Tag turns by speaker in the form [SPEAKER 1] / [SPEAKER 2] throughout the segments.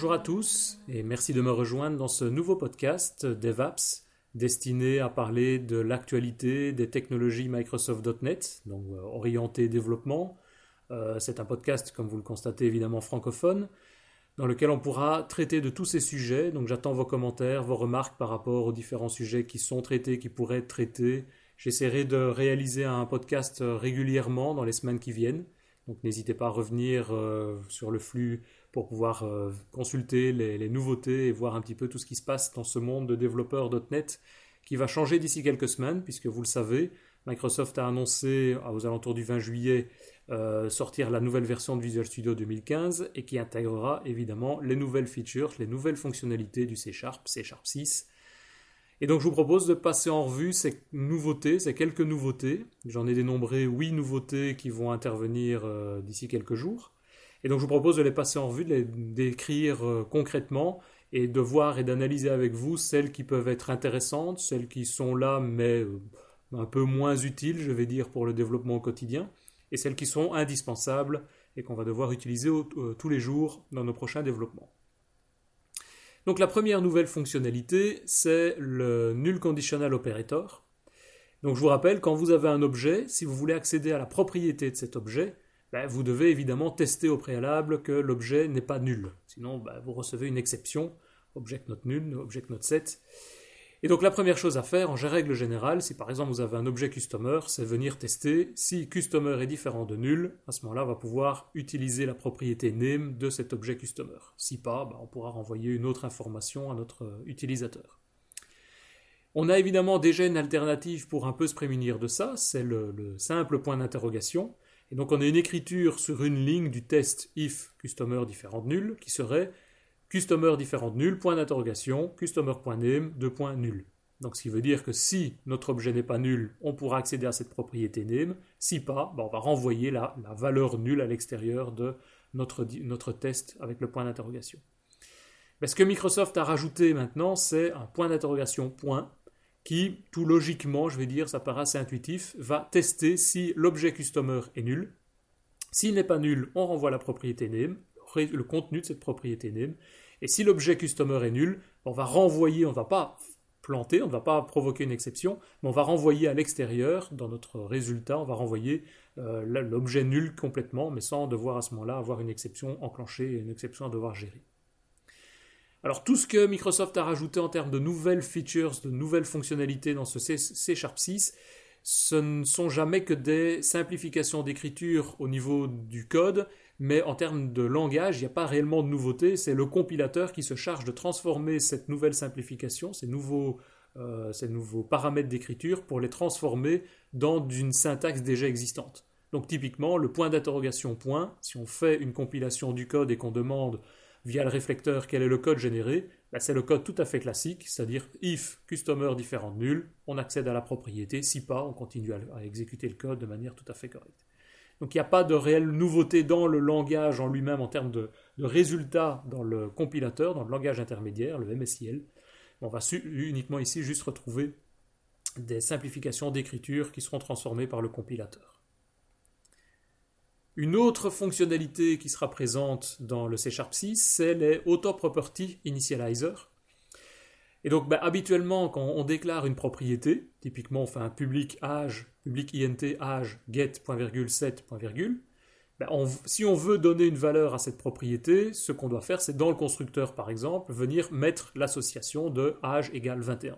[SPEAKER 1] Bonjour à tous et merci de me rejoindre dans ce nouveau podcast DevApps destiné à parler de l'actualité des technologies Microsoft.NET, donc euh, orienté développement. Euh, c'est un podcast, comme vous le constatez, évidemment francophone, dans lequel on pourra traiter de tous ces sujets. Donc j'attends vos commentaires, vos remarques par rapport aux différents sujets qui sont traités, qui pourraient être traités. J'essaierai de réaliser un podcast régulièrement dans les semaines qui viennent. Donc n'hésitez pas à revenir euh, sur le flux pour pouvoir euh, consulter les, nouveautés et voir un petit peu tout ce qui se passe dans ce monde de développeurs .NET qui va changer d'ici quelques semaines, puisque vous le savez, Microsoft a annoncé aux alentours du 20 juillet euh, sortir la nouvelle version de Visual Studio 2015 et qui intégrera évidemment les nouvelles features, les nouvelles fonctionnalités du C Sharp, C Sharp 6 et donc je vous propose de passer en revue ces nouveautés, ces quelques nouveautés. J'en ai dénombré huit nouveautés qui vont intervenir euh, d'ici quelques jours. Et donc je vous propose de les passer en revue, de les décrire euh, concrètement et de voir et d'analyser avec vous celles qui peuvent être intéressantes, celles qui sont là mais euh, un peu moins utiles, je vais dire, pour le développement au quotidien, et celles qui sont indispensables et qu'on va devoir utiliser tous les jours dans nos prochains développements. Donc la première nouvelle fonctionnalité, c'est le Null Conditional Operator. Donc je vous rappelle, quand vous avez un objet, si vous voulez accéder à la propriété de cet objet, ben, vous devez évidemment tester au préalable que l'objet n'est pas nul. Sinon, ben, vous recevez une exception, object not nul, object not set. Et donc la première chose à faire, en règle générale, si par exemple vous avez un objet customer, c'est venir tester si customer est différent de nul. À ce moment-là, on va pouvoir utiliser la propriété name de cet objet customer. Si pas, bah, on pourra renvoyer une autre information à notre euh, utilisateur. On a évidemment déjà une alternative pour un peu se prémunir de ça, c'est le simple point d'interrogation. Et donc on a une écriture sur une ligne du test if customer différent nul qui serait customer différent nul, point d'interrogation, customer.name, deux points nul. Donc ce qui veut dire que si notre objet n'est pas nul, on pourra accéder à cette propriété name. Si pas, ben, on va renvoyer la, valeur nulle à l'extérieur de notre, notre, test avec le point d'interrogation. Mais ce que Microsoft a rajouté maintenant, c'est un point d'interrogation point qui, tout logiquement, je vais dire, ça paraît assez intuitif, va tester si l'objet customer est nul. S'il n'est pas nul, on renvoie la propriété name le contenu de cette propriété name. Et si l'objet customer est nul, on va renvoyer, on ne va pas planter, on ne va pas provoquer une exception, mais on va renvoyer à l'extérieur, dans notre résultat, on va renvoyer euh, l'objet nul complètement, mais sans devoir à ce moment-là avoir une exception enclenchée et une exception à devoir gérer. Alors tout ce que Microsoft a rajouté en termes de nouvelles features, de nouvelles fonctionnalités dans ce C Sharp 6, ce ne sont jamais que des simplifications d'écriture au niveau du code, mais en termes de langage, il n'y a pas réellement de nouveauté, c'est le compilateur qui se charge de transformer cette nouvelle simplification, ces nouveaux, euh, ces nouveaux paramètres d'écriture, pour les transformer dans une syntaxe déjà existante. Donc typiquement, le point d'interrogation point, si on fait une compilation du code et qu'on demande via le réflecteur quel est le code généré, bah, c'est le code tout à fait classique, c'est-à-dire if customer différent de nul, on accède à la propriété, si pas, on continue à exécuter le code de manière tout à fait correcte. Donc il n'y a pas de réelle nouveauté dans le langage en lui-même en termes de, résultats dans le compilateur, dans le langage intermédiaire, le MSIL. On va uniquement ici juste retrouver des simplifications d'écriture qui seront transformées par le compilateur. Une autre fonctionnalité qui sera présente dans le C Sharp 6, c'est les Auto Property Initializer. Et donc, bah, habituellement, quand on déclare une propriété, typiquement on fait un public âge, public int âge get bah, si on veut donner une valeur à cette propriété, ce qu'on doit faire, c'est dans le constructeur, par exemple, venir mettre l'association de âge égale 21.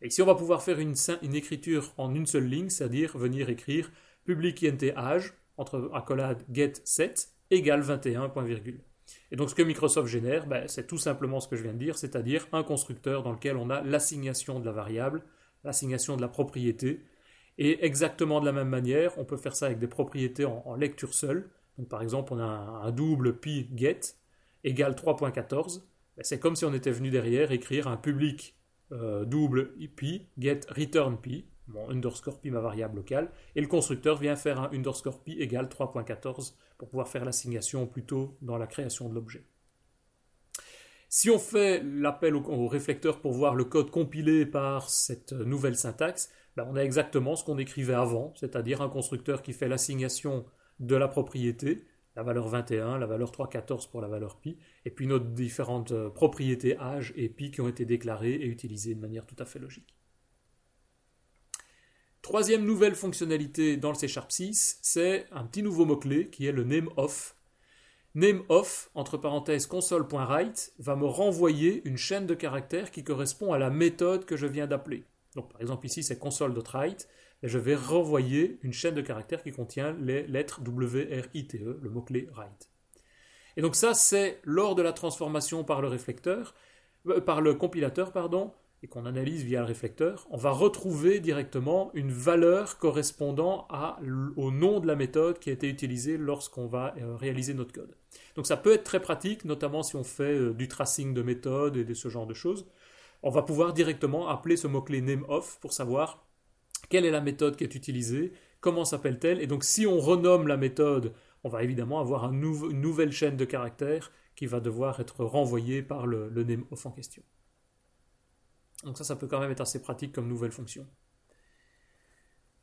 [SPEAKER 1] Et ici, on va pouvoir faire une, une écriture en une seule ligne, c'est-à-dire venir écrire public int âge, entre accolade get set, égale 21, et donc ce que Microsoft génère, ben, c'est tout simplement ce que je viens de dire, c'est-à-dire un constructeur dans lequel on a l'assignation de la variable, l'assignation de la propriété, et exactement de la même manière, on peut faire ça avec des propriétés en, lecture seule. Donc par exemple, on a un, double pi get égale 3.14. Ben, c'est comme si on était venu derrière écrire un public euh, double pi get return pi, mon underscore pi ma variable locale, et le constructeur vient faire un underscore pi égale 3.14 pour pouvoir faire l'assignation plutôt dans la création de l'objet. Si on fait l'appel au, réflecteur pour voir le code compilé par cette nouvelle syntaxe, ben, on a exactement ce qu'on écrivait avant, c'est-à-dire un constructeur qui fait l'assignation de la propriété, la valeur 21, la valeur 314 pour la valeur pi, et puis nos différentes euh, propriétés âge et pi qui ont été déclarées et utilisées de manière tout à fait logique. Troisième nouvelle fonctionnalité dans le C Sharp 6, c'est un petit nouveau mot-clé qui est le name of. Name of, entre parenthèses console.write, va me renvoyer une chaîne de caractères qui correspond à la méthode que je viens d'appeler. Donc par exemple ici c'est console.write, et je vais renvoyer une chaîne de caractères qui contient les lettres W-R-I-T-E, le mot-clé write. Et donc ça c'est lors de la transformation par le réflecteur, euh, par le compilateur, pardon, et qu'on analyse via le réflecteur, on va retrouver directement une valeur correspondant au nom de la méthode qui a été utilisée lorsqu'on va euh, réaliser notre code. Donc ça peut être très pratique, notamment si on fait euh, du tracing de méthode et de ce genre de choses. On va pouvoir directement appeler ce mot-clé nameOf pour savoir quelle est la méthode qui est utilisée, comment s'appelle-t-elle, et donc si on renomme la méthode, on va évidemment avoir une nouvelle chaîne de caractères qui va devoir être renvoyée par le, le nameOf en question. Donc ça, ça peut quand même être assez pratique comme nouvelle fonction.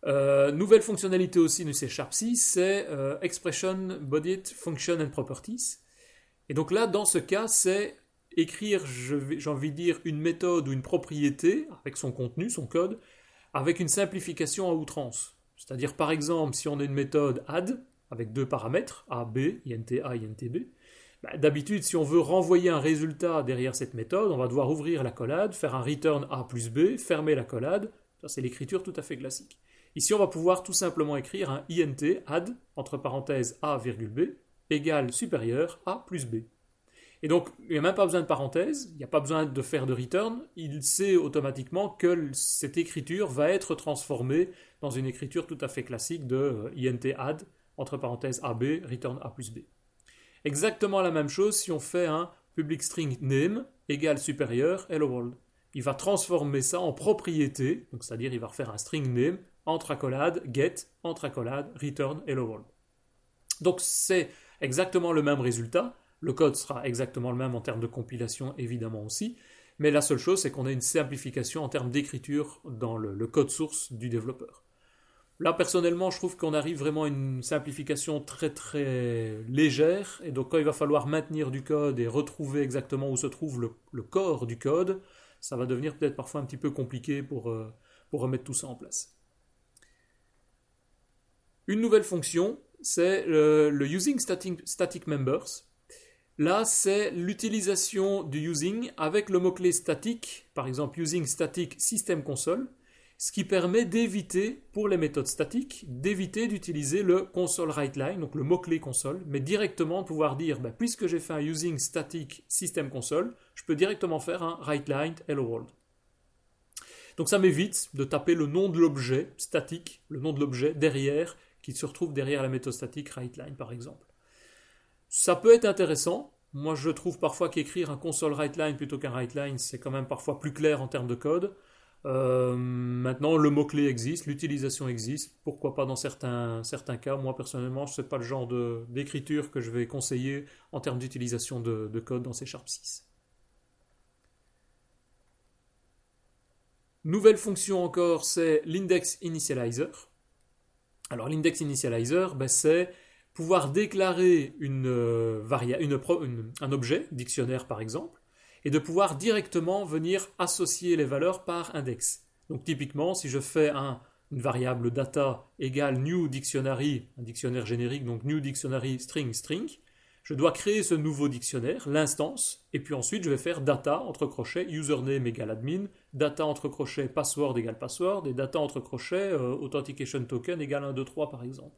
[SPEAKER 1] Euh, nouvelle fonctionnalité aussi de C Sharp 6, c'est euh, Expression Bodied Function and Properties. Et donc là, dans ce cas, c'est écrire, j'ai envie de dire, une méthode ou une propriété avec son contenu, son code, avec une simplification à outrance. C'est-à-dire, par exemple, si on a une méthode add avec deux paramètres, A, B, int A, int B, bah, d'habitude, si on veut renvoyer un résultat derrière cette méthode, on va devoir ouvrir la collade, faire un return A plus B, fermer la collade. Ça, c'est l'écriture tout à fait classique. Ici, on va pouvoir tout simplement écrire un int add, entre parenthèses A, B, égale supérieur A plus B. Et donc, il n'y a même pas besoin de parenthèse, il n'y a pas besoin de faire de return, il sait automatiquement que cette écriture va être transformée dans une écriture tout à fait classique de euh, int add, entre parenthèses AB, return A plus B. Exactement la même chose si on fait un public string name égale supérieur hello world. Il va transformer ça en propriété, donc c'est-à-dire il va refaire un string name entre accolade get entre accolade return hello world. Donc c'est exactement le même résultat. Le code sera exactement le même en termes de compilation évidemment aussi, mais la seule chose c'est qu'on a une simplification en termes d'écriture dans le code source du développeur. Là, personnellement, je trouve qu'on arrive vraiment à une simplification très très légère. Et donc, quand il va falloir maintenir du code et retrouver exactement où se trouve le, corps du code, ça va devenir peut-être parfois un petit peu compliqué pour, euh, remettre tout ça en place. Une nouvelle fonction, c'est le, using static members. Là, c'est l'utilisation du using avec le mot-clé static, par exemple using static system console ce qui permet d'éviter, pour les méthodes statiques, d'éviter d'utiliser le console write line, donc le mot-clé console, mais directement de pouvoir dire, ben, puisque j'ai fait un using static system console, je peux directement faire un write line hello world. Donc ça m'évite de taper le nom de l'objet statique, le nom de l'objet derrière, qui se retrouve derrière la méthode statique writeLine par exemple. Ça peut être intéressant. Moi je trouve parfois qu'écrire un console writeLine plutôt qu'un writeLine c'est quand même parfois plus clair en termes de code. Euh, maintenant, le mot-clé existe, l'utilisation existe. Pourquoi pas dans certains, certains cas Moi, personnellement, ce n'est pas le genre d'écriture que je vais conseiller en termes d'utilisation de, de, code dans C Sharp 6. Nouvelle fonction encore, c'est l'index initializer. Alors, l'index initializer, ben, c'est pouvoir déclarer une, euh, un objet, dictionnaire par exemple, et de pouvoir directement venir associer les valeurs par index. Donc typiquement, si je fais un, une variable data égale new dictionary, un dictionnaire générique, donc new dictionary string string, je dois créer ce nouveau dictionnaire, l'instance, et puis ensuite je vais faire data entre crochets username égale admin, data entre crochets password égale password, et data entre crochets euh, authentication token égale 1, 2, 3 par exemple.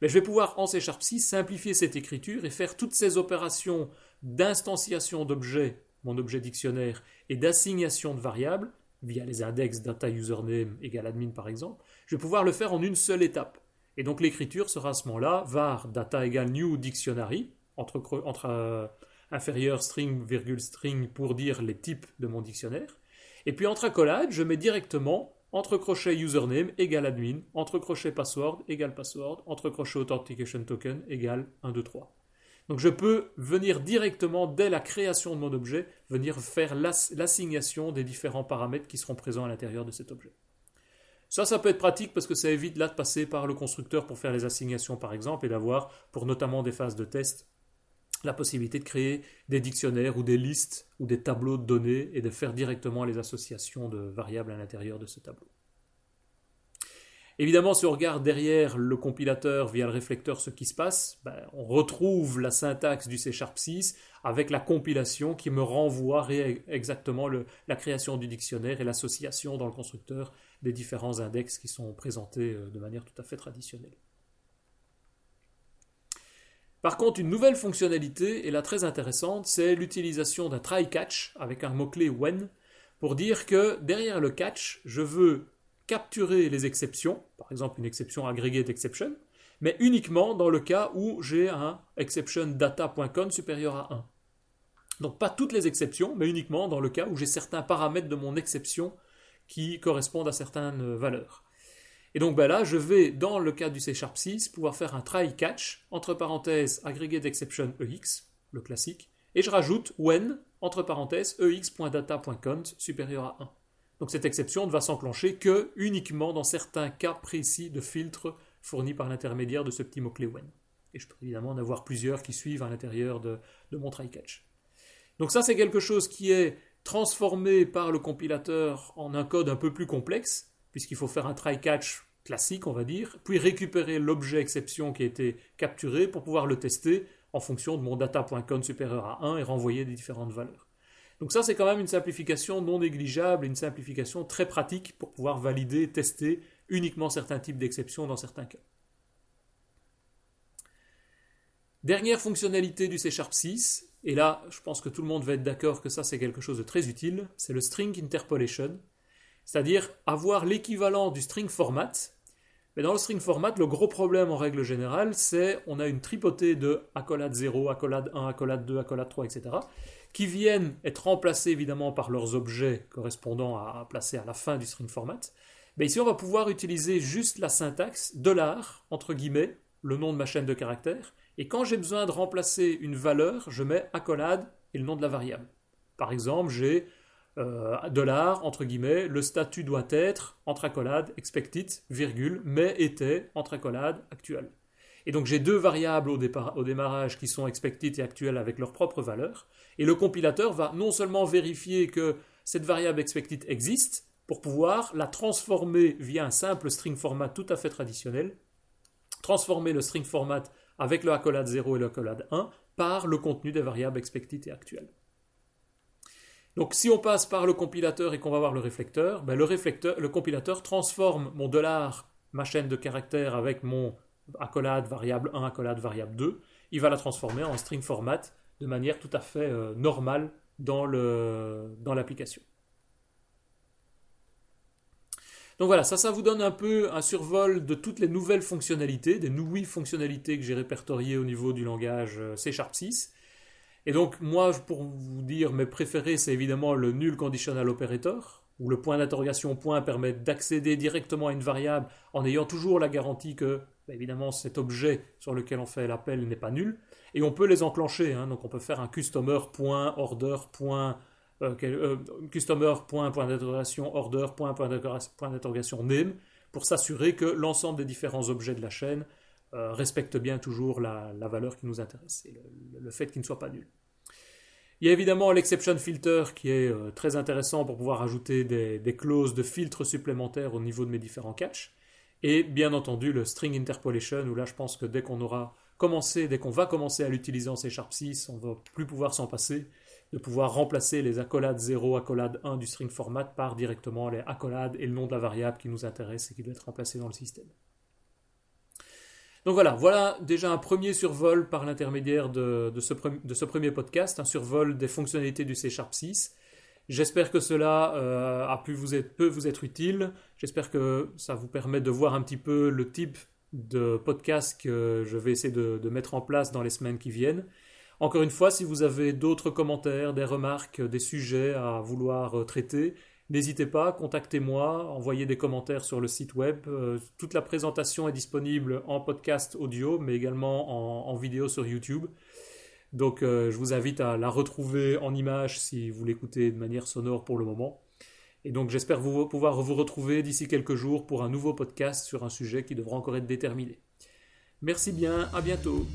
[SPEAKER 1] Mais je vais pouvoir en C Sharp 6 simplifier cette écriture et faire toutes ces opérations d'instanciation d'objets mon objet dictionnaire et d'assignation de variables, via les index data username égale admin par exemple, je vais pouvoir le faire en une seule étape. Et donc l'écriture sera à ce moment-là var data égale new dictionary, entre, entre euh, inférieur string, virgule string pour dire les types de mon dictionnaire. Et puis entre accolades, je mets directement entre crochet username égale admin, entre crochet password égale password, entre crochet authentication token égale 1, 2, 3. Donc je peux venir directement, dès la création de mon objet, venir faire l'assignation des différents paramètres qui seront présents à l'intérieur de cet objet. Ça, ça peut être pratique parce que ça évite là de passer par le constructeur pour faire les assignations par exemple et d'avoir, pour notamment des phases de test, la possibilité de créer des dictionnaires ou des listes ou des tableaux de données et de faire directement les associations de variables à l'intérieur de ce tableau. Évidemment, si on regarde derrière le compilateur via le réflecteur ce qui se passe, ben, on retrouve la syntaxe du C Sharp 6 avec la compilation qui me renvoie exactement la création du dictionnaire et l'association dans le constructeur des différents index qui sont présentés euh, de manière tout à fait traditionnelle. Par contre, une nouvelle fonctionnalité, et là très intéressante, c'est l'utilisation d'un try catch avec un mot-clé when pour dire que derrière le catch, je veux capturer les exceptions, par exemple une exception aggregate exception, mais uniquement dans le cas où j'ai un exception data.con supérieur à 1. Donc pas toutes les exceptions, mais uniquement dans le cas où j'ai certains paramètres de mon exception qui correspondent à certaines valeurs. Et donc ben là, je vais, dans le cas du C Sharp 6, pouvoir faire un try catch, entre parenthèses, aggregate exception EX, le classique, et je rajoute when, entre parenthèses, ex.data.count supérieur à 1. Donc cette exception ne va s'enclencher que uniquement dans certains cas précis de filtres fournis par l'intermédiaire de ce petit mot-clé when. Et je peux évidemment en avoir plusieurs qui suivent à l'intérieur de, mon try catch. Donc ça, c'est quelque chose qui est transformé par le compilateur en un code un peu plus complexe, puisqu'il faut faire un try-catch classique, on va dire, puis récupérer l'objet exception qui a été capturé pour pouvoir le tester en fonction de mon data.count supérieur à 1 et renvoyer des différentes valeurs. Donc ça, c'est quand même une simplification non négligeable, une simplification très pratique pour pouvoir valider, tester uniquement certains types d'exceptions dans certains cas. Dernière fonctionnalité du C Sharp 6, et là, je pense que tout le monde va être d'accord que ça, c'est quelque chose de très utile, c'est le string interpolation c'est-à-dire avoir l'équivalent du string format. Mais dans le string format, le gros problème en règle générale, c'est on a une tripotée de accolade 0, accolade 1, accolade 2, accolade 3, etc., qui viennent être remplacés évidemment par leurs objets correspondant à, placer à la fin du string format. Mais ici, on va pouvoir utiliser juste la syntaxe dollar, entre guillemets, le nom de ma chaîne de caractères, et quand j'ai besoin de remplacer une valeur, je mets accolade et le nom de la variable. Par exemple, j'ai euh, dollar, entre guillemets, le statut doit être, entre accolades, expected, virgule, mais était, entre accolades, actuel. Et donc j'ai deux variables au, démarrage qui sont expected et actuel avec leur propre valeur, et le compilateur va non seulement vérifier que cette variable expected existe, pour pouvoir la transformer via un simple string format tout à fait traditionnel, transformer le string format avec le accolade 0 et le accolade 1 par le contenu des variables expected et actuelles. Donc si on passe par le compilateur et qu'on va voir le réflecteur, ben, le, réflecteur le compilateur transforme mon dollar, ma chaîne de caractères avec mon accolade variable 1, accolade variable 2, il va la transformer en string format de manière tout à fait euh, normale dans l'application. Donc voilà, ça, ça vous donne un peu un survol de toutes les nouvelles fonctionnalités, des nouvelles fonctionnalités que j'ai répertoriées au niveau du langage euh, C Sharp 6. Et donc, moi, pour vous dire, mes préférés, c'est évidemment le null conditional operator, où le point d'interrogation point permet d'accéder directement à une variable en ayant toujours la garantie que, évidemment, cet objet sur lequel on fait l'appel n'est pas nul. Et on peut les enclencher, hein. donc on peut faire un customer point order point euh, euh, name pour s'assurer que l'ensemble des différents objets de la chaîne euh, respecte bien toujours la, valeur qui nous intéresse, et le, fait qu'il ne soit pas nul. Il y a évidemment l'exception filter qui est très intéressant pour pouvoir ajouter des, clauses de filtre supplémentaires au niveau de mes différents catchs. Et bien entendu le string interpolation où là je pense que dès qu'on aura commencé, dès qu'on va commencer à l'utiliser en C Sharp 6, on ne va plus pouvoir s'en passer, de pouvoir remplacer les accolades 0, accolade 1 du string format par directement les accolades et le nom de la variable qui nous intéresse et qui doit être remplacé dans le système. Donc voilà, voilà déjà un premier survol par l'intermédiaire de, ce, premier podcast, un survol des fonctionnalités du C Sharp 6. J'espère que cela euh, a pu vous peut vous être utile. J'espère que ça vous permet de voir un petit peu le type de podcast que je vais essayer de, de mettre en place dans les semaines qui viennent. Encore une fois, si vous avez d'autres commentaires, des remarques, des sujets à vouloir euh, traiter, N'hésitez pas, contactez-moi, envoyez des commentaires sur le site web. Euh, toute la présentation est disponible en podcast audio, mais également en, vidéo sur YouTube. Donc euh, je vous invite à la retrouver en image si vous l'écoutez de manière sonore pour le moment. Et donc j'espère pouvoir vous retrouver d'ici quelques jours pour un nouveau podcast sur un sujet qui devra encore être déterminé. Merci bien, à bientôt.